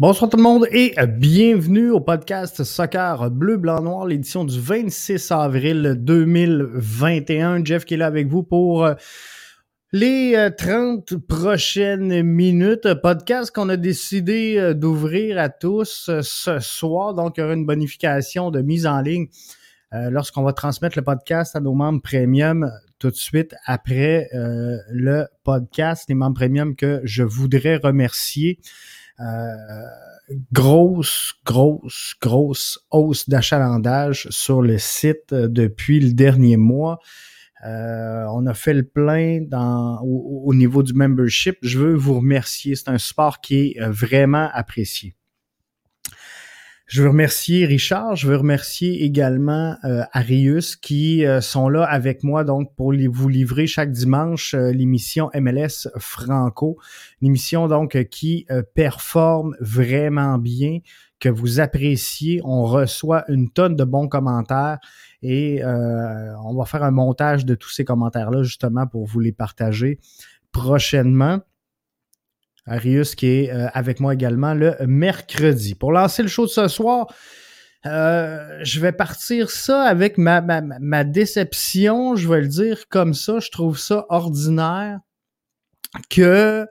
Bonsoir tout le monde et bienvenue au podcast Soccer Bleu, Blanc, Noir, l'édition du 26 avril 2021. Jeff qui est là avec vous pour euh, les 30 euh, prochaines minutes. Podcast qu'on a décidé euh, d'ouvrir à tous ce soir. Donc, il y aura une bonification de mise en ligne lorsqu'on va transmettre le podcast à nos membres premium tout de suite après le podcast. Les membres premium que je voudrais remercier. Euh, grosse, grosse, grosse hausse d'achalandage sur le site euh, depuis le dernier mois. Euh, on a fait le plein dans, au, niveau du membership. Je veux vous remercier. C'est un sport qui est vraiment apprécié. Je veux remercier Richard, je veux remercier également euh, Arius qui euh, sont là avec moi donc pour vous livrer chaque dimanche euh, l'émission MLS Franco, l'émission donc qui performe vraiment bien, que vous appréciez. On reçoit une tonne de bons commentaires et on va faire un montage de tous ces commentaires-là justement pour vous les partager prochainement. Arius qui est euh, avec moi également le mercredi. Pour lancer le show de ce soir, euh, je vais partir ça avec ma, ma, déception, je vais le dire comme ça. Je trouve ça ordinaire que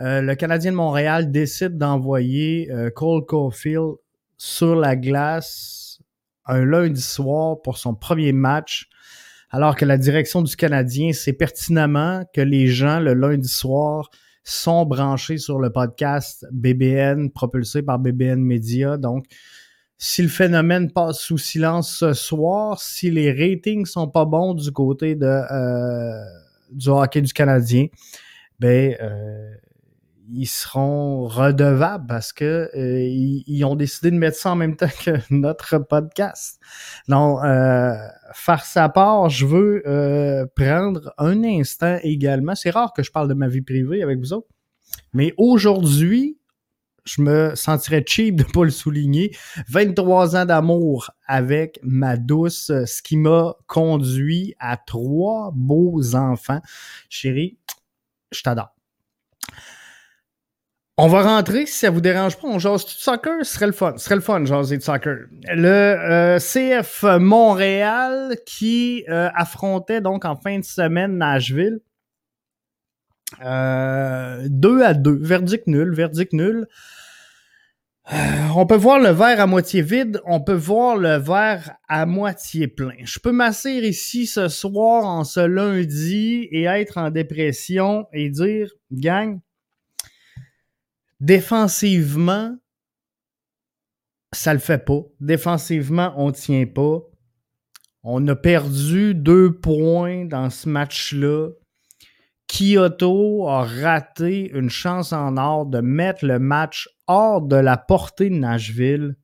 euh, le Canadien de Montréal décide d'envoyer Cole Caulfield sur la glace un lundi soir pour son premier match, alors que la direction du Canadien sait pertinemment que les gens, le lundi soir, sont branchés sur le podcast BBN propulsé par BBN Media. Donc, si le phénomène passe sous silence ce soir, si les ratings sont pas bons du côté de euh, du hockey du Canadien, ben euh, ils seront redevables parce que euh, ils, ont décidé de mettre ça en même temps que notre podcast. Donc, euh, faire sa part, je veux euh, prendre un instant également. C'est rare que je parle de ma vie privée avec vous autres, mais aujourd'hui, je me sentirais cheap de pas le souligner. 23 ans d'amour avec ma douce, ce qui m'a conduit à trois beaux enfants. Chérie, je t'adore. On va rentrer, si ça vous dérange pas, on jase tout soccer, ce serait le fun. Ce serait le fun, jaser de soccer. Le euh, CF Montréal qui euh, affrontait donc en fin de semaine Nashville. Euh, 2 à 2, verdict nul, verdict nul. Euh, on peut voir le verre à moitié vide, on peut voir le verre à moitié plein. Je peux m'asseoir ici ce soir en ce lundi et être en dépression et dire, gang, Défensivement, ça le fait pas. Défensivement, on tient pas. On a perdu deux points dans ce match-là. Kyoto a raté une chance en or de mettre le match hors de la portée de Nashville.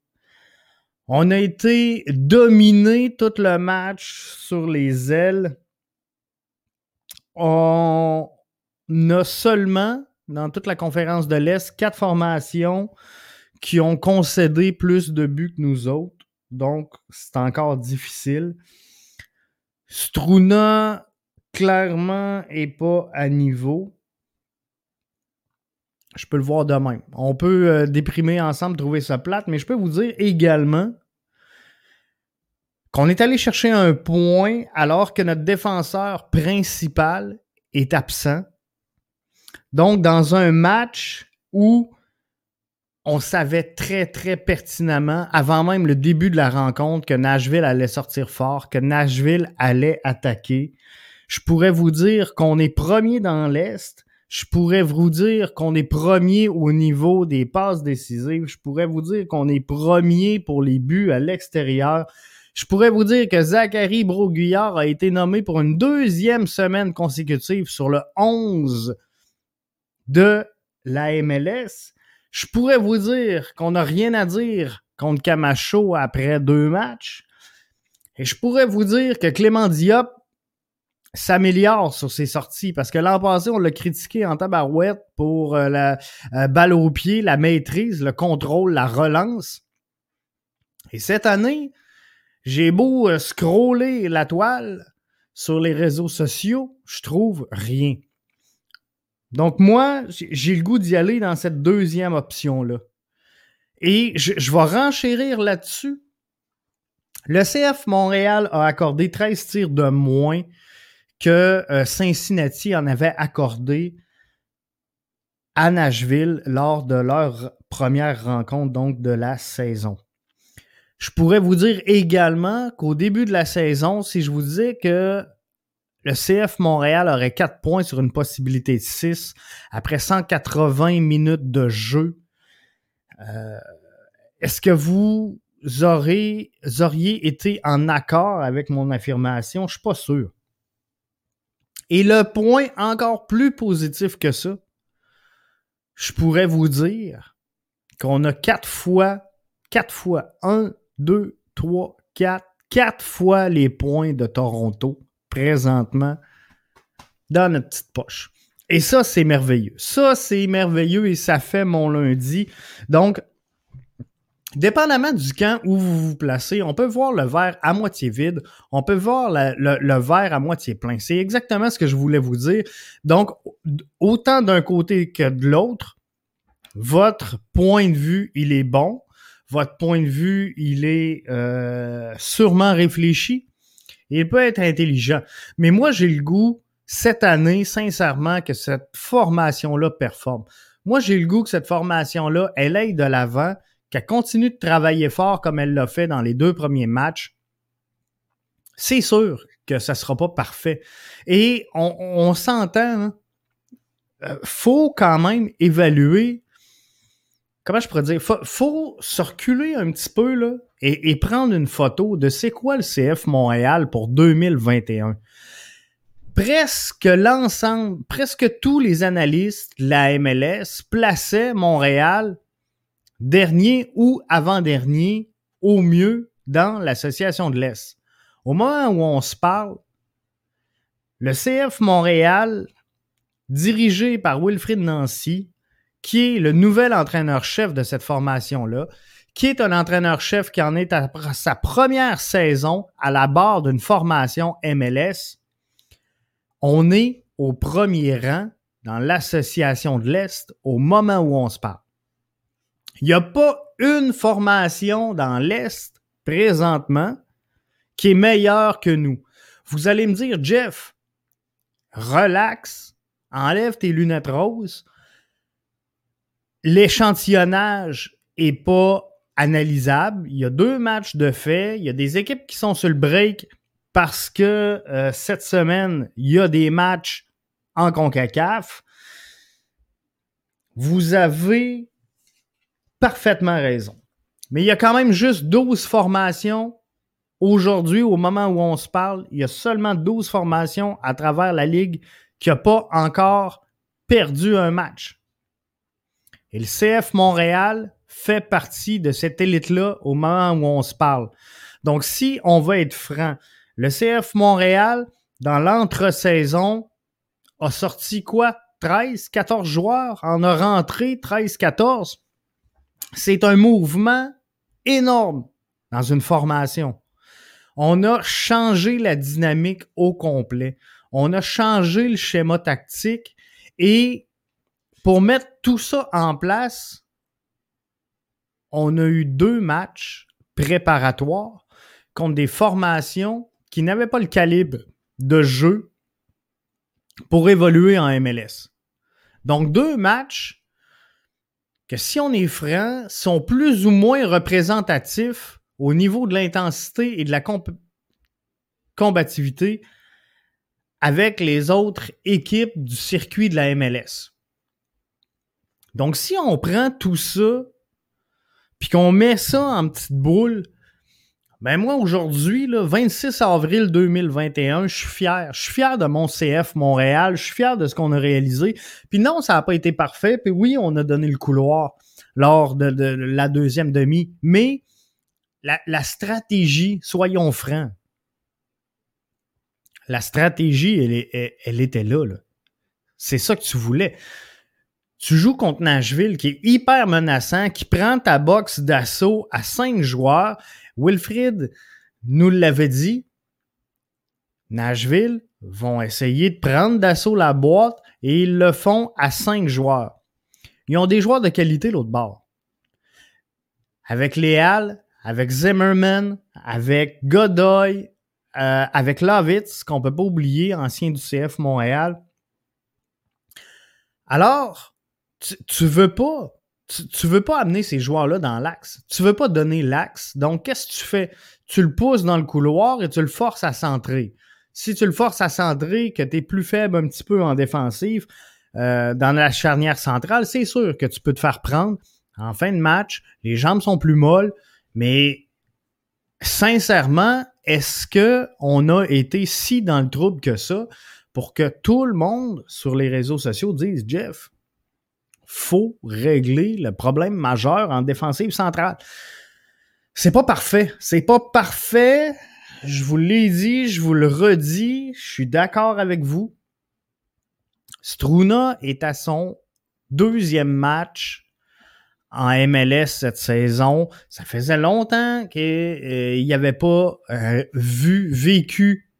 On a été dominé tout le match sur les ailes. On a seulement dans toute la conférence de l'Est, quatre formations qui ont concédé plus de buts que nous autres. Donc, c'est encore difficile. Struna, clairement, est pas à niveau. Je peux le voir de même. On peut euh, déprimer ensemble, trouver ça plate, mais je peux vous dire également qu'on est allé chercher un point alors que notre défenseur principal est absent. Donc, dans un match où on savait très, très pertinemment, avant même le début de la rencontre, que Nashville allait sortir fort, que Nashville allait attaquer. Je pourrais vous dire qu'on est premier dans l'Est. Je pourrais vous dire qu'on est premier au niveau des passes décisives. Je pourrais vous dire qu'on est premier pour les buts à l'extérieur. Je pourrais vous dire que Zachary Broguillard a été nommé pour une deuxième semaine consécutive sur le 11 de la MLS, je pourrais vous dire qu'on n'a rien à dire contre Camacho après deux matchs. Et je pourrais vous dire que Clément Diop s'améliore sur ses sorties parce que l'an passé, on l'a critiqué en tabarouette pour euh, la euh, balle au pied, la maîtrise, le contrôle, la relance. Et cette année, j'ai beau euh, scroller la toile sur les réseaux sociaux, je trouve rien. Donc, moi, j'ai le goût d'y aller dans cette deuxième option-là. Et je, vais renchérir là-dessus. Le CF Montréal a accordé 13 tirs de moins que euh, Cincinnati en avait accordé à Nashville lors de leur première rencontre donc de la saison. Je pourrais vous dire également qu'au début de la saison, si je vous disais que le CF Montréal aurait 4 points sur une possibilité de 6 après 180 minutes de jeu, euh, est-ce que vous auriez été en accord avec mon affirmation? Je ne suis pas sûr. Et le point encore plus positif que ça, je pourrais vous dire qu'on a quatre fois, quatre fois, un, deux, trois, quatre, quatre fois les points de Toronto présentement dans notre petite poche. Et ça, c'est merveilleux. Ça, c'est merveilleux et ça fait mon lundi. Donc, Dépendamment du camp où vous vous placez, on peut voir le verre à moitié vide, on peut voir le, verre à moitié plein. C'est exactement ce que je voulais vous dire. Donc, autant d'un côté que de l'autre, votre point de vue, il est bon. Votre point de vue, il est euh, sûrement réfléchi. Il peut être intelligent. Mais moi, j'ai le goût, cette année, sincèrement, que cette formation-là performe. Moi, j'ai le goût que cette formation-là, elle aille de l'avant qu'elle continue de travailler fort comme elle l'a fait dans les deux premiers matchs, c'est sûr que ça ne sera pas parfait. Et on, s'entend, hein, euh, faut quand même évaluer. Comment je pourrais dire? Faut, faut se reculer un petit peu là, et, et prendre une photo de c'est quoi le CF Montréal pour 2021 presque l'ensemble, presque tous les analystes de la MLS plaçaient Montréal dernier ou avant-dernier, au mieux, dans l'Association de l'Est. Au moment où on se parle, le CF Montréal, dirigé par Wilfrid Nancy, qui est le nouvel entraîneur-chef de cette formation-là, qui est un entraîneur-chef qui en est à sa première saison à la barre d'une formation MLS, on est au premier rang dans l'Association de l'Est au moment où on se parle. Il n'y a pas une formation dans l'Est présentement qui est meilleure que nous. Vous allez me dire, Jeff, relax, enlève tes lunettes roses. L'échantillonnage est pas analysable. Il y a deux matchs de fait. Il y a des équipes qui sont sur le break parce que euh, cette semaine, il y a des matchs en CONCACAF. Vous avez parfaitement raison. Mais il y a quand même juste 12 formations aujourd'hui, au moment où on se parle. Il y a seulement 12 formations à travers la Ligue qui n'ont pas encore perdu un match. Et le CF Montréal fait partie de cette élite-là au moment où on se parle. Donc, si on va être franc, le CF Montréal, dans l'entre-saison, a sorti quoi? 13, 14 joueurs, en a rentré 13, 14 c'est un mouvement énorme dans une formation. On a changé la dynamique au complet. On a changé le schéma tactique et pour mettre tout ça en place, on a eu deux matchs préparatoires contre des formations qui n'avaient pas le calibre de jeu pour évoluer en MLS. Donc deux matchs que si on est franc, sont plus ou moins représentatifs au niveau de l'intensité et de la combativité avec les autres équipes du circuit de la MLS. Donc, si on prend tout ça, puis qu'on met ça en petite boule, ben moi, aujourd'hui, le 26 avril 2021, je suis fier. Je suis fier de mon CF Montréal. Je suis fier de ce qu'on a réalisé. Puis non, ça n'a pas été parfait. Puis oui, on a donné le couloir lors de, la deuxième demi. Mais la, stratégie, soyons francs, la stratégie, elle, elle, était là. là. C'est ça que tu voulais. Tu joues contre Nashville qui est hyper menaçant, qui prend ta boxe d'assaut à cinq joueurs Wilfrid nous l'avait dit. Nashville vont essayer de prendre d'assaut la boîte et ils le font à cinq joueurs. Ils ont des joueurs de qualité l'autre bord. avec Léal, avec Zimmerman, avec Godoy, euh, avec Lovitz, qu'on peut pas oublier, ancien du CF Montréal. Alors, tu, veux pas, tu, veux pas amener ces joueurs-là dans l'axe. Tu veux pas donner l'axe. Donc, qu'est-ce que tu fais? Tu le pousses dans le couloir et tu le forces à centrer. Si tu le forces à centrer, que tu es plus faible un petit peu en défensive, euh, dans la charnière centrale, c'est sûr que tu peux te faire prendre en fin de match. Les jambes sont plus molles, mais sincèrement, est-ce que on a été si dans le trouble que ça pour que tout le monde sur les réseaux sociaux dise Jeff, faut régler le problème majeur en défensive centrale. C'est pas parfait, c'est pas parfait. Je vous l'ai dit, je vous le redis, je suis d'accord avec vous. Struna est à son deuxième match en MLS cette saison. Ça faisait longtemps qu'il euh, n'y avait pas euh, vu, vécu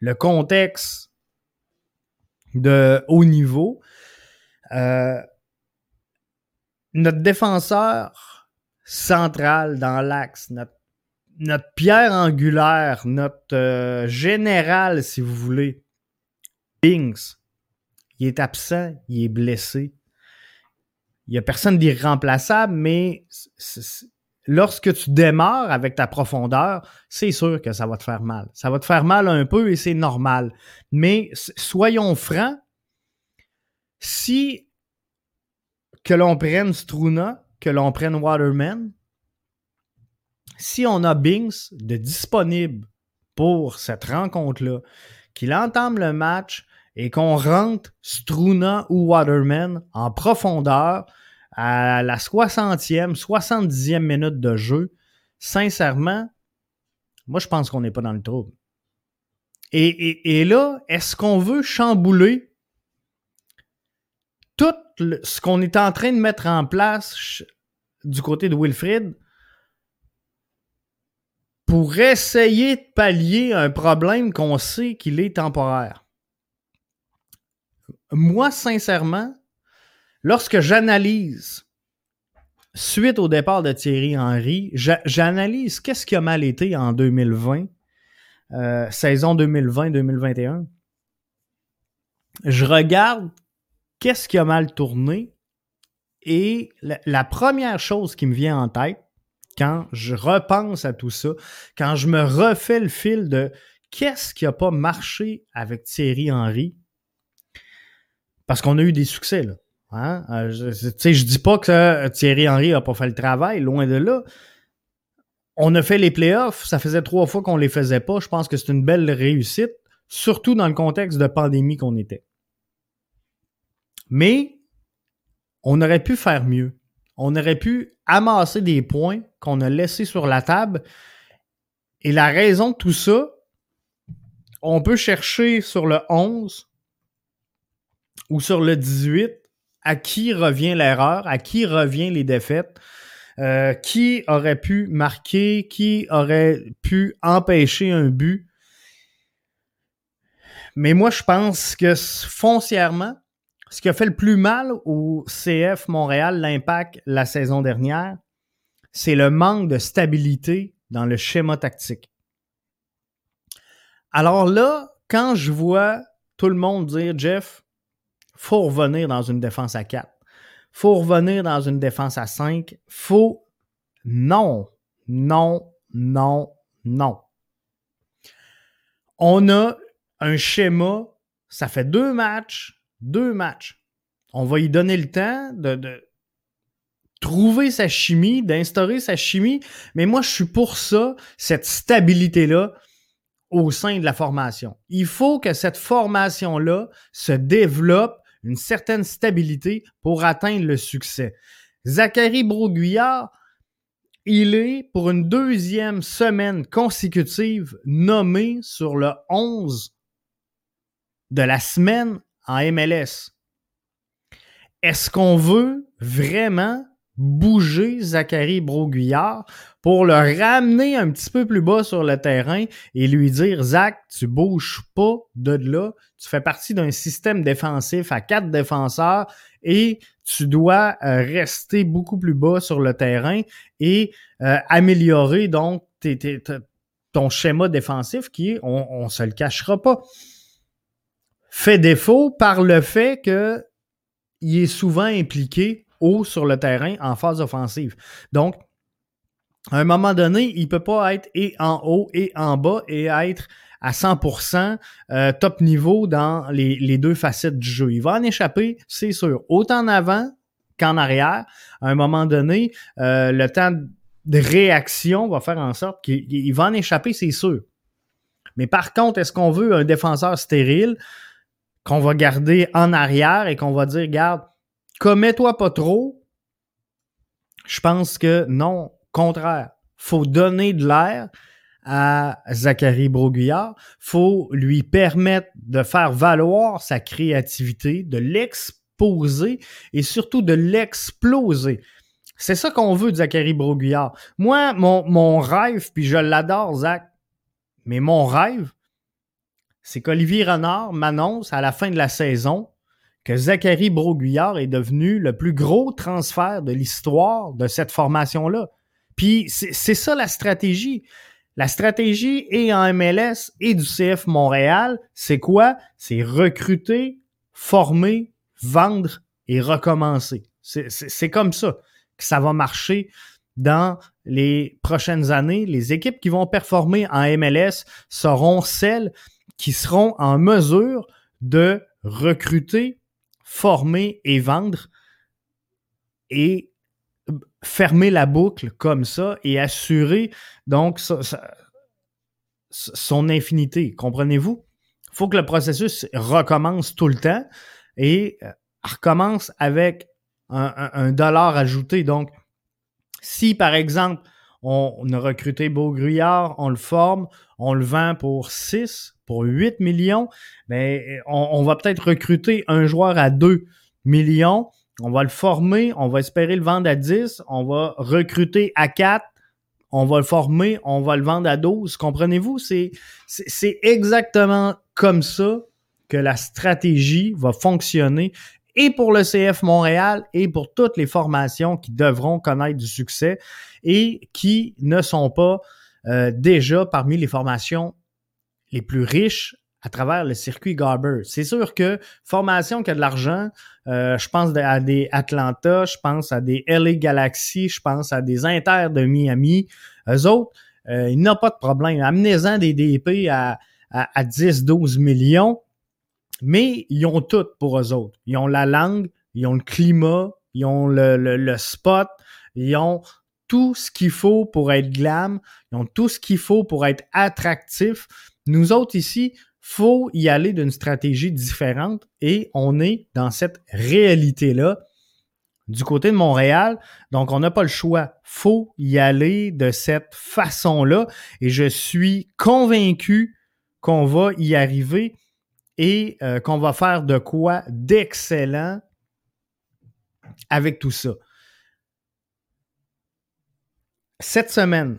le contexte de haut niveau. Euh, notre défenseur central dans l'axe, notre, notre, pierre angulaire, notre général, si vous voulez, Bings, il est absent, il est blessé il n'y a personne d'irremplaçable, mais lorsque tu démarres avec ta profondeur, c'est sûr que ça va te faire mal. Ça va te faire mal un peu et c'est normal. Mais soyons francs, si que l'on prenne Struna, que l'on prenne Waterman, si on a Binks de disponible pour cette rencontre-là, qu'il entame le match et qu'on rentre Struna ou Waterman en profondeur, à la 60e, 70e minute de jeu, sincèrement, moi, je pense qu'on n'est pas dans le trouble. Et, là, est-ce qu'on veut chambouler ce qu'on est en train de mettre en place du côté de Wilfrid pour essayer de pallier un problème qu'on sait qu'il est temporaire? Moi, sincèrement, lorsque j'analyse, suite au départ de Thierry Henry, j'analyse qu'est-ce qui a mal été en 2020, euh, saison 2020-2021. Je regarde qu'est-ce qui a mal tourné? Et la, première chose qui me vient en tête, quand je repense à tout ça, quand je me refais le fil de qu'est-ce qui n'a pas marché avec Thierry Henry, parce qu'on a eu des succès, là. Hein? Euh, je, je dis pas que euh, Thierry Henry a pas fait le travail, loin de là. On a fait les playoffs, ça faisait trois fois qu'on les faisait pas. Je pense que c'est une belle réussite, surtout dans le contexte de pandémie qu'on était. Mais on aurait pu faire mieux. On aurait pu amasser des points qu'on a laissés sur la table. Et la raison de tout ça, on peut chercher sur le 11 ou sur le 18 à qui revient l'erreur, à qui revient les défaites, euh, qui aurait pu marquer, qui aurait pu empêcher un but. Mais moi, je pense que foncièrement, ce qui a fait le plus mal au CF Montréal, l'impact la saison dernière, c'est le manque de stabilité dans le schéma tactique. Alors là, quand je vois tout le monde dire, Jeff, faut revenir dans une défense à 4. faut revenir dans une défense à 5. faut... Non, non, non, non. On a un schéma, ça fait deux matchs, deux matchs. On va y donner le temps de, de trouver sa chimie, d'instaurer sa chimie, mais moi je suis pour ça, cette stabilité-là au sein de la formation. Il faut que cette formation-là se développe une certaine stabilité pour atteindre le succès. Zachary Broguillard, il est pour une deuxième semaine consécutive nommé sur le 11 de la semaine en MLS. Est-ce qu'on veut vraiment bouger Zachary Broguillard pour le ramener un petit peu plus bas sur le terrain et lui dire Zach, tu bouges pas de là, tu fais partie d'un système défensif à quatre défenseurs et tu dois euh, rester beaucoup plus bas sur le terrain et euh, améliorer donc ton schéma défensif qui, on, ne se le cachera pas, fait défaut par le fait que il est souvent impliqué haut sur le terrain en phase offensive. Donc, à un moment donné, il ne peut pas être et en haut et en bas et être à 100% euh, top niveau dans les, deux facettes du jeu. Il va en échapper, c'est sûr. Autant en avant qu'en arrière. À un moment donné, euh, le temps de réaction va faire en sorte qu'il va en échapper, c'est sûr. Mais par contre, est-ce qu'on veut un défenseur stérile? Qu'on va garder en arrière et qu'on va dire, regarde, commets-toi pas trop? Je pense que non, contraire. Faut donner de l'air à Zachary Broguillard. Faut lui permettre de faire valoir sa créativité, de l'exposer et surtout de l'exploser. C'est ça qu'on veut de Zachary Broguillard. Moi, mon, mon rêve, puis je l'adore, Zach, mais mon rêve, c'est qu'Olivier Renard m'annonce à la fin de la saison que Zachary Broguillard est devenu le plus gros transfert de l'histoire de cette formation-là. Puis c'est ça la stratégie. La stratégie est en MLS et du CF Montréal, c'est quoi? C'est recruter, former, vendre et recommencer. C'est comme ça que ça va marcher dans les prochaines années. Les équipes qui vont performer en MLS seront celles qui seront en mesure de recruter, former et vendre et fermer la boucle comme ça et assurer donc son infinité. Comprenez-vous? Il faut que le processus recommence tout le temps et euh, recommence avec un, dollar ajouté. Donc, si par exemple, on, a recruté Beaugruyard, on le forme, on le vend pour 6, pour 8 millions, mais ben, on, va peut-être recruter un joueur à 2 millions, on va le former, on va espérer le vendre à 10, on va recruter à 4, on va le former, on va le vendre à 12. Comprenez-vous? C'est, c'est exactement comme ça que la stratégie va fonctionner et pour le CF Montréal et pour toutes les formations qui devront connaître du succès et qui ne sont pas euh, déjà parmi les formations les plus riches à travers le circuit Garber. C'est sûr que formation qui a de l'argent, euh, je pense à des Atlanta, je pense à des LA Galaxy, je pense à des Inter de Miami. Eux autres, euh, il n'a pas de problème. Amenez-en des DP à, à, à 10-12 millions mais ils ont tout pour eux autres. Ils ont la langue, ils ont le climat, ils ont le, spot, ils ont tout ce qu'il faut pour être glam, ils ont tout ce qu'il faut pour être attractif. Nous autres ici, faut y aller d'une stratégie différente et on est dans cette réalité-là du côté de Montréal. Donc, on n'a pas le choix. Faut y aller de cette façon-là et je suis convaincu qu'on va y arriver et euh, qu'on va faire de quoi d'excellent avec tout ça. Cette semaine,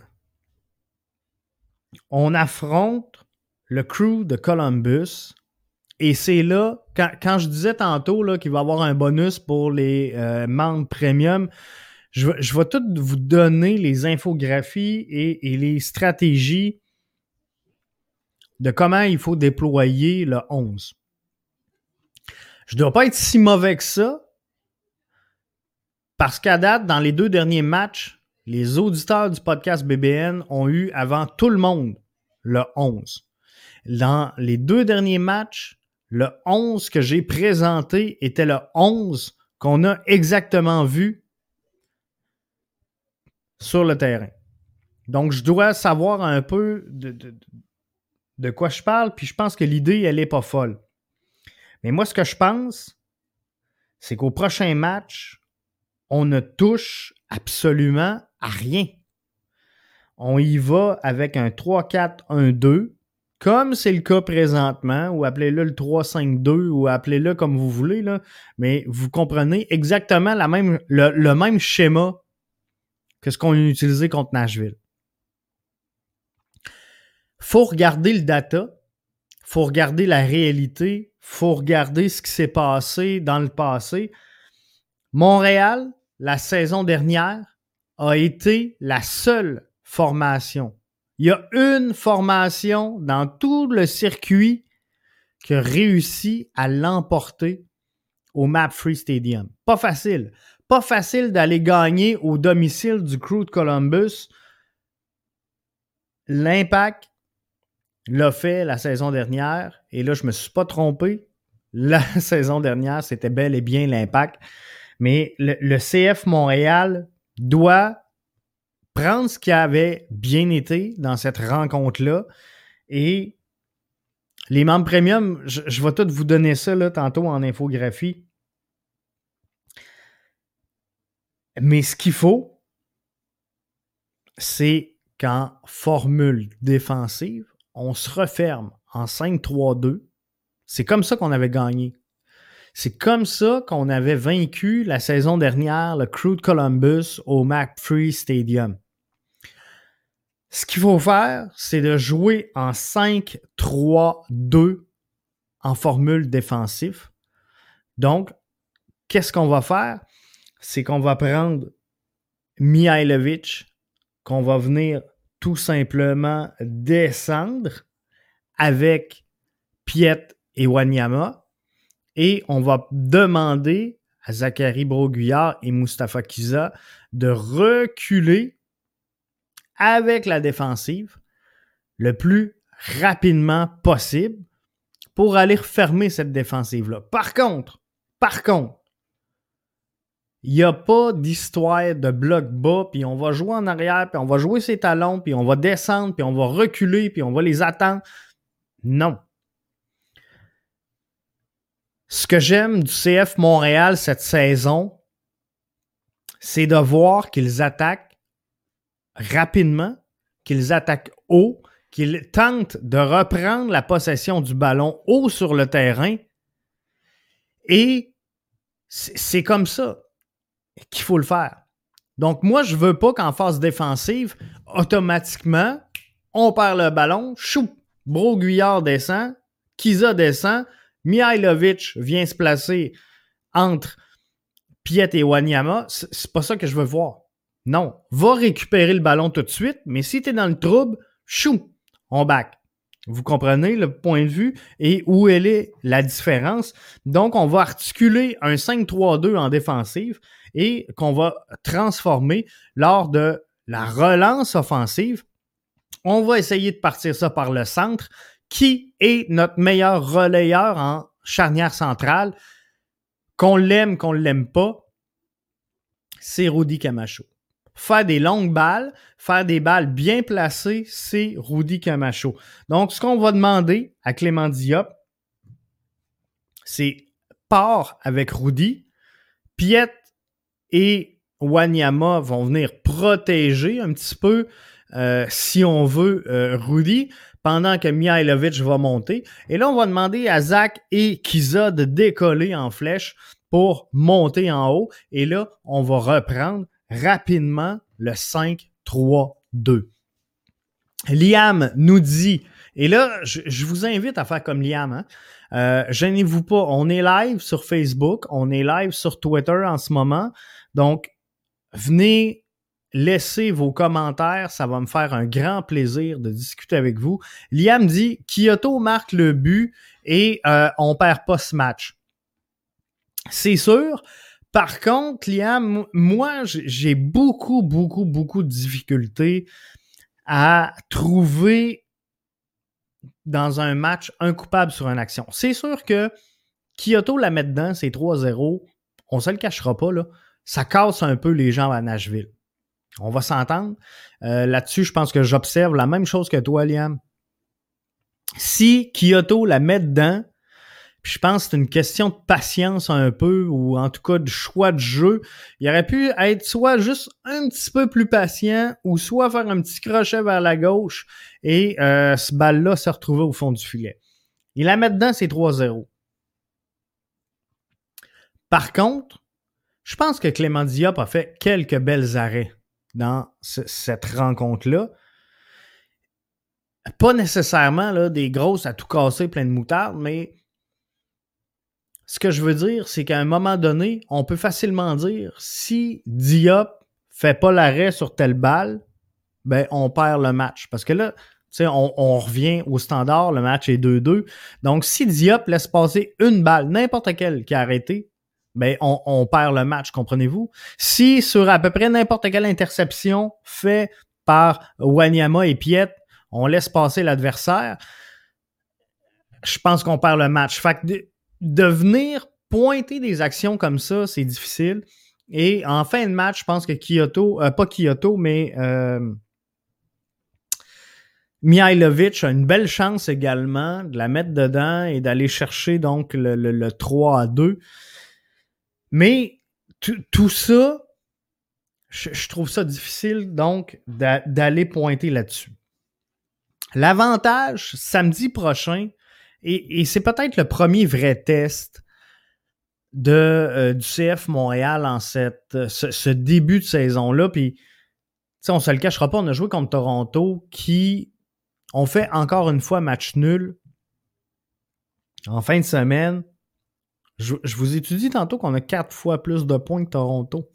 on affronte le crew de Columbus. Et c'est là, quand, je disais tantôt qu'il va y avoir un bonus pour les euh, membres premium, je, je, vais tout vous donner les infographies et les stratégies de comment il faut déployer le 11. Je ne dois pas être si mauvais que ça, parce qu'à date, dans les deux derniers matchs, les auditeurs du podcast BBN ont eu avant tout le monde le 11. Dans les deux derniers matchs, le 11 que j'ai présenté était le 11 qu'on a exactement vu sur le terrain. Donc, je dois savoir un peu de, de quoi je parle, puis je pense que l'idée, elle n'est pas folle. Mais moi, ce que je pense, c'est qu'au prochain match, on ne touche absolument à rien. On y va avec un 3-4-1-2 comme c'est le cas présentement, ou appelez-le le 3-5-2, ou appelez-le comme vous voulez, là, mais vous comprenez exactement la même, le, même schéma que ce qu'on a utilisé contre Nashville. Faut regarder le data, faut regarder la réalité, faut regarder ce qui s'est passé dans le passé. Montréal, la saison dernière, a été la seule formation il y a une formation dans tout le circuit qui a réussi à l'emporter au Map Free Stadium. Pas facile. Pas facile d'aller gagner au domicile du Crew de Columbus. L'impact l'a fait la saison dernière. Et là, je ne me suis pas trompé. La saison dernière, c'était bel et bien l'impact. Mais le, le CF Montréal doit prendre ce qui avait bien été dans cette rencontre-là et les membres premium, je, vais tout vous donner ça là, tantôt en infographie. Mais ce qu'il faut, c'est qu'en formule défensive, on se referme en 5-3-2. C'est comme ça qu'on avait gagné. C'est comme ça qu'on avait vaincu la saison dernière le Crew de Columbus au McFree Stadium. Ce qu'il faut faire, c'est de jouer en 5-3-2 en formule défensive. Donc, qu'est-ce qu'on va faire? C'est qu'on va prendre Mihailovic, qu'on va venir tout simplement descendre avec Piet et Wanyama et on va demander à Zachary Broguillard et Mustafa Kiza de reculer avec la défensive le plus rapidement possible pour aller fermer cette défensive-là. Par contre, par contre, il n'y a pas d'histoire de bloc bas, puis on va jouer en arrière, puis on va jouer ses talons, puis on va descendre, puis on va reculer, puis on va les attendre. Non. Ce que j'aime du CF Montréal cette saison, c'est de voir qu'ils attaquent rapidement, qu'ils attaquent haut, qu'ils tentent de reprendre la possession du ballon haut sur le terrain. Et c'est comme ça qu'il faut le faire. Donc, moi, je ne veux pas qu'en phase défensive, automatiquement, on perd le ballon, chou, Broguillard descend, Kiza descend, Mihailovic vient se placer entre Piet et Wanyama. C'est pas ça que je veux voir. Non, va récupérer le ballon tout de suite, mais si tu es dans le trouble, chou, on back. Vous comprenez le point de vue et où elle est la différence? Donc, on va articuler un 5-3-2 en défensive et qu'on va transformer lors de la relance offensive. On va essayer de partir ça par le centre qui est notre meilleur relayeur en charnière centrale. Qu'on l'aime, qu'on ne l'aime pas, c'est Rudy Camacho. Faire des longues balles, faire des balles bien placées, c'est Rudy Camacho. Donc, ce qu'on va demander à Clément Diop, c'est part avec Rudy. Piet et Wanyama vont venir protéger un petit peu, euh, si on veut, euh, Rudy pendant que Mihailovic va monter. Et là, on va demander à Zach et Kiza de décoller en flèche pour monter en haut. Et là, on va reprendre rapidement le 5-3-2. Liam nous dit, et là, je, vous invite à faire comme Liam, hein? Euh, gênez-vous pas, on est live sur Facebook, on est live sur Twitter en ce moment. Donc, venez laissez vos commentaires, ça va me faire un grand plaisir de discuter avec vous. Liam dit Kyoto marque le but et euh, on perd pas ce match. C'est sûr. Par contre, Liam, moi, j'ai beaucoup, beaucoup, beaucoup de difficultés à trouver dans un match un coupable sur une action. C'est sûr que Kyoto la met dedans, c'est 3-0. On se le cachera pas, là. Ça casse un peu les gens à Nashville. On va s'entendre. Euh, là-dessus, je pense que j'observe la même chose que toi, Liam. Si Kyoto la met dedans, je pense que c'est une question de patience un peu, ou en tout cas de choix de jeu. Il aurait pu être soit juste un petit peu plus patient, ou soit faire un petit crochet vers la gauche et euh, ce balle-là se retrouver au fond du filet. Il la met dedans, c'est 3-0. Par contre, je pense que Clément Diop a fait quelques belles arrêts dans cette rencontre-là. Pas nécessairement là, des grosses à tout casser, plein de moutarde, mais ce que je veux dire, c'est qu'à un moment donné, on peut facilement dire si Diop fait pas l'arrêt sur telle balle, ben on perd le match. Parce que là, on, on revient au standard, le match est 2-2. Donc, si Diop laisse passer une balle, n'importe quelle qui a arrêté, ben on, perd le match, comprenez-vous? Si sur à peu près n'importe quelle interception faite par Wanyama et Piet, on laisse passer l'adversaire, je pense qu'on perd le match. Fait que de, venir pointer des actions comme ça, c'est difficile. Et en fin de match, je pense que Kyoto, euh, pas Kyoto, mais euh, Mihailovic a une belle chance également de la mettre dedans et d'aller chercher donc le, le, 3 à 2. Mais tout ça, je, trouve ça difficile donc d'aller pointer là-dessus. L'avantage, samedi prochain, et, c'est peut-être le premier vrai test de, euh, du CF Montréal en cette, ce, début de saison-là. Puis, on se le cachera pas, on a joué contre Toronto qui ont fait encore une fois match nul en fin de semaine. Je, je vous dit tantôt qu'on a quatre fois plus de points que Toronto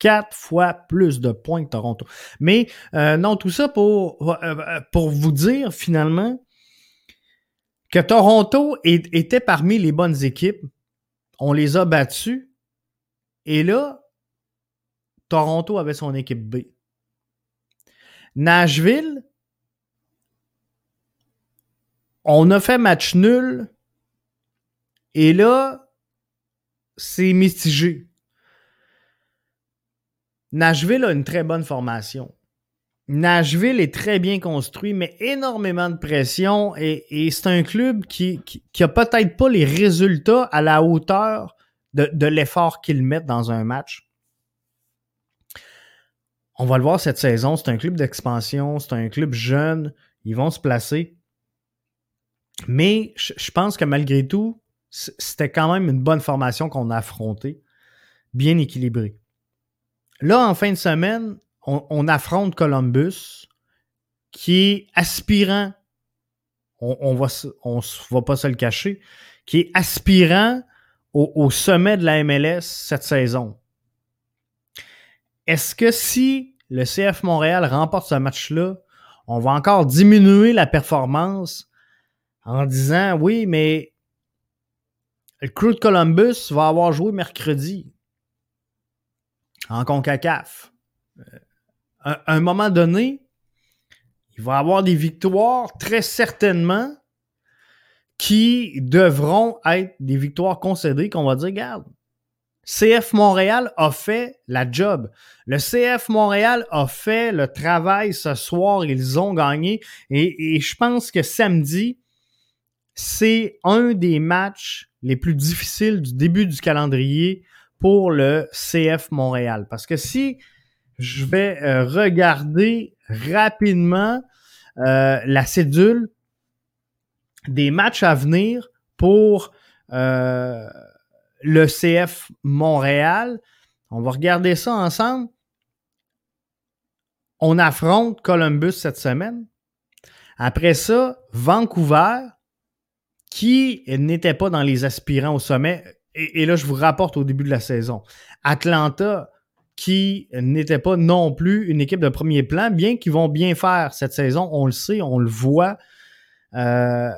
quatre fois plus de points que Toronto. Mais euh, non, tout ça pour, euh, pour vous dire finalement que Toronto était parmi les bonnes équipes. On les a battus. Et là, Toronto avait son équipe B. Nashville, on a fait match nul. Et là, c'est mitigé. Nashville a une très bonne formation. Nashville est très bien construit, mais énormément de pression et, c'est un club qui, qui, peut-être pas les résultats à la hauteur de, l'effort qu'ils mettent dans un match. On va le voir cette saison, c'est un club d'expansion, c'est un club jeune, ils vont se placer. Mais je pense que malgré tout, c'était quand même une bonne formation qu'on a affrontée, bien équilibrée. Là, en fin de semaine, on, affronte Columbus, qui est aspirant, on, on va, on va pas se le cacher, qui est aspirant au, sommet de la MLS cette saison. Est-ce que si le CF Montréal remporte ce match-là, on va encore diminuer la performance en disant oui, mais le crew de Columbus va avoir joué mercredi en CONCACAF. Euh, à un moment donné, il va avoir des victoires très certainement qui devront être des victoires concédées qu'on va dire, regarde, CF Montréal a fait la job. Le CF Montréal a fait le travail ce soir. Ils ont gagné. Et je pense que samedi, c'est un des matchs les plus difficiles du début du calendrier pour le CF Montréal. Parce que si je vais euh, regarder rapidement euh, la cédule des matchs à venir pour euh, le CF Montréal, on va regarder ça ensemble. On affronte Columbus cette semaine. Après ça, Vancouver, qui n'était pas dans les aspirants au sommet, et, là, je vous rapporte au début de la saison. Atlanta, qui n'était pas non plus une équipe de premier plan, bien qu'ils vont bien faire cette saison, on le sait, on le voit, euh,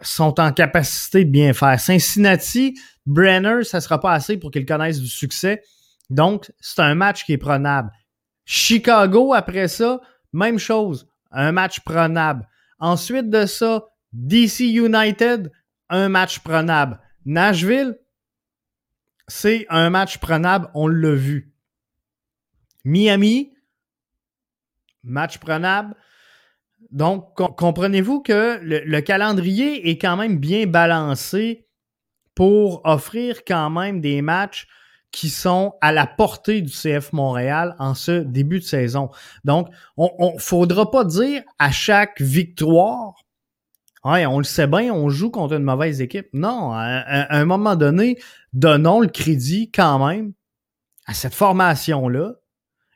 sont en capacité de bien faire. Cincinnati, Brenner, ça ne sera pas assez pour qu'ils connaissent du succès. Donc, c'est un match qui est prenable. Chicago, après ça, même chose, un match prenable. Ensuite de ça, DC United, un match prenable. Nashville, c'est un match prenable, on l'a vu. Miami, match prenable. Donc, comprenez-vous que le, calendrier est quand même bien balancé pour offrir quand même des matchs qui sont à la portée du CF Montréal en ce début de saison. Donc, on ne faudra pas dire à chaque victoire, ouais, on le sait bien, on joue contre une mauvaise équipe. Non, à un moment donné, donnons le crédit quand même à cette formation-là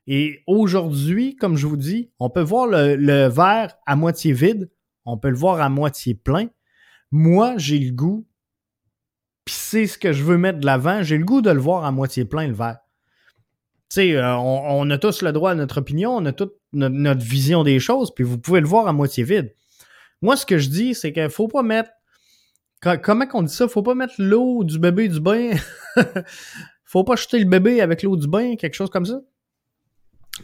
et aujourd'hui, comme je vous dis, on peut voir le, verre à moitié vide, on peut le voir à moitié plein. Moi, j'ai le goût, puis c'est ce que je veux mettre de l'avant, j'ai le goût de le voir à moitié plein, le verre. Tu sais, euh, on, a tous le droit à notre opinion, on a toute notre, vision des choses, puis vous pouvez le voir à moitié vide. Moi, ce que je dis, c'est qu'il faut pas mettre. Comment qu'on dit ça? Faut pas mettre l'eau du bébé du bain. faut pas jeter le bébé avec l'eau du bain, quelque chose comme ça.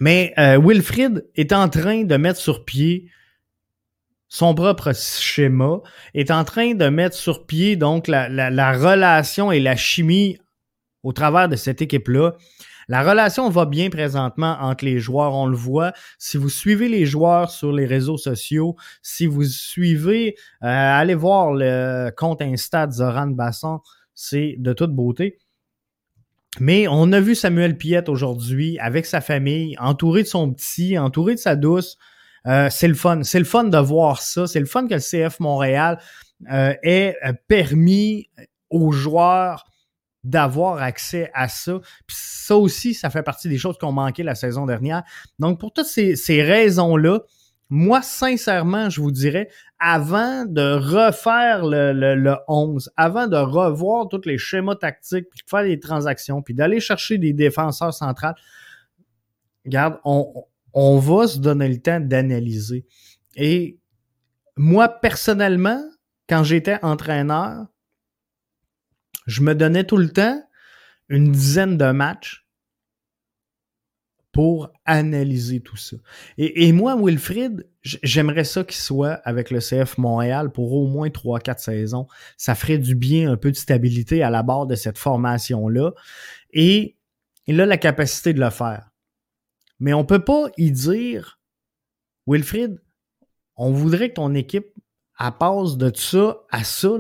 Mais euh, Wilfrid est en train de mettre sur pied son propre schéma, est en train de mettre sur pied donc la, la, relation et la chimie au travers de cette équipe-là. La relation va bien présentement entre les joueurs, on le voit. Si vous suivez les joueurs sur les réseaux sociaux, si vous suivez, euh, allez voir le compte Insta de Zoran Basson, c'est de toute beauté. Mais on a vu Samuel Piette aujourd'hui avec sa famille, entouré de son petit, entouré de sa douce. Euh, c'est le fun. C'est le fun de voir ça. C'est le fun que le CF Montréal euh, ait euh, permis aux joueurs d'avoir accès à ça. Puis ça aussi, ça fait partie des choses qui ont manqué la saison dernière. Donc, pour toutes ces, ces raisons-là, moi, sincèrement, je vous dirais, avant de refaire le, le, 11, avant de revoir tous les schémas tactiques, puis de faire des transactions, puis d'aller chercher des défenseurs centrales, regarde, on, on va se donner le temps d'analyser. Et moi, personnellement, quand j'étais entraîneur, je me donnais tout le temps une dizaine de matchs pour analyser tout ça. Et, moi, Wilfrid, j'aimerais ça qu'il soit avec le CF Montréal pour au moins 3-4 saisons. Ça ferait du bien, un peu de stabilité à la barre de cette formation-là. Et il a la capacité de le faire. Mais on peut pas y dire, Wilfrid, on voudrait que ton équipe elle passe de ça à ça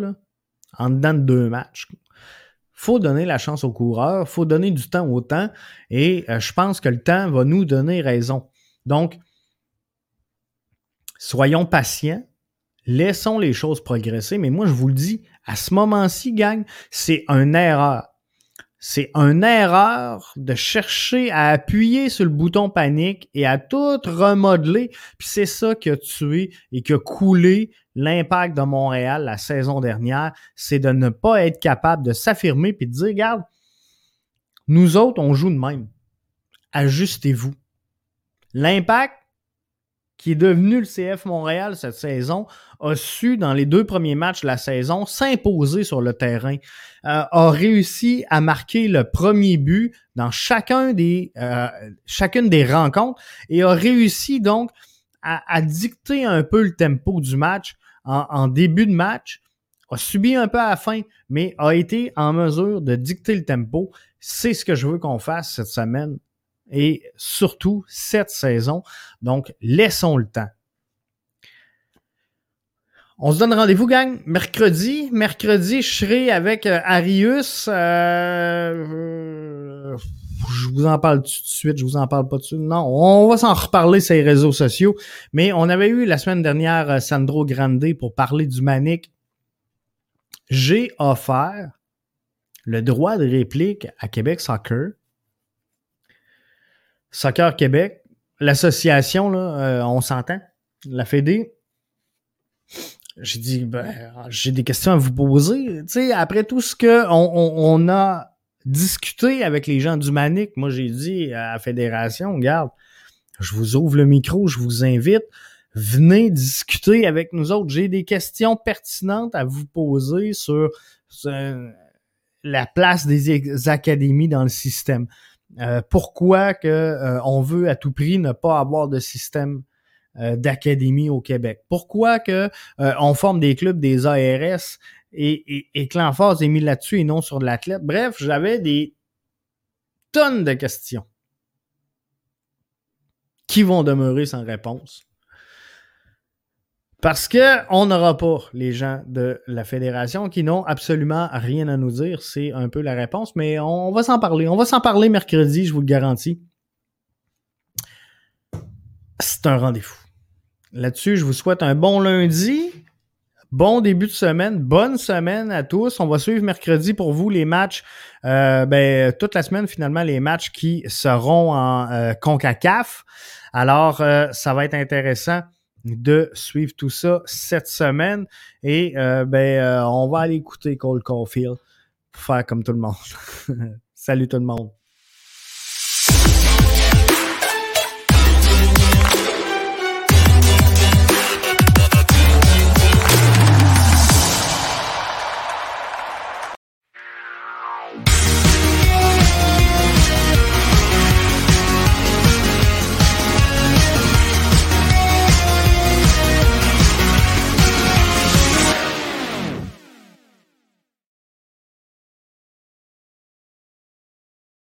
en dedans de deux matchs faut donner la chance aux coureurs, faut donner du temps au temps, et euh, je pense que le temps va nous donner raison. Donc, soyons patients, laissons les choses progresser, mais moi je vous le dis, à ce moment-ci, gang, c'est une erreur. C'est une erreur de chercher à appuyer sur le bouton panique et à tout remodeler. Puis c'est ça qui a tué et qui a coulé l'impact de Montréal la saison dernière, c'est de ne pas être capable de s'affirmer puis de dire, regarde, nous autres, on joue de même. Ajustez-vous. L'impact qui est devenu le CF Montréal cette saison, a su, dans les deux premiers matchs de la saison, s'imposer sur le terrain, euh, a réussi à marquer le premier but dans chacun des, euh, chacune des rencontres et a réussi donc à, à, dicter un peu le tempo du match en, début de match, a subi un peu à la fin, mais a été en mesure de dicter le tempo. C'est ce que je veux qu'on fasse cette semaine et surtout cette saison. Donc, laissons le temps. On se donne rendez-vous, gang, mercredi. Mercredi, je serai avec euh, Arius. Euh, je vous en parle tout de suite, je vous en parle pas tout de suite. Non, on va s'en reparler sur les réseaux sociaux. Mais on avait eu la semaine dernière euh, Sandro Grande pour parler du Manic. J'ai offert le droit de réplique à Québec Soccer. Soccer Québec, l'association, euh, on s'entend, la Fédé. J'ai dit, ben, j'ai des questions à vous poser. Tu sais, après tout ce que on a discuter avec les gens du Manic. Moi, j'ai dit à la fédération, regarde, je vous ouvre le micro, je vous invite, venez discuter avec nous autres. J'ai des questions pertinentes à vous poser sur, la place des académies dans le système. Euh, pourquoi que euh, on veut à tout prix ne pas avoir de système euh, d'académie au Québec? Pourquoi que on forme des clubs des ARS et, et, que est mise là-dessus et non sur l'athlète? Bref, j'avais des tonnes de questions qui vont demeurer sans réponse. Parce qu'on n'aura pas les gens de la fédération qui n'ont absolument rien à nous dire. C'est un peu la réponse, mais on va s'en parler. On va s'en parler mercredi, je vous le garantis. C'est un rendez-vous. Là-dessus, je vous souhaite un bon lundi. Bon début de semaine, bonne semaine à tous. On va suivre mercredi pour vous les matchs, euh, ben, toute la semaine finalement, les matchs qui seront en euh, CONCACAF. Alors, euh, ça va être intéressant de suivre tout ça cette semaine. Et ben, on va aller écouter Cole Caulfield pour faire comme tout le monde. Salut tout le monde.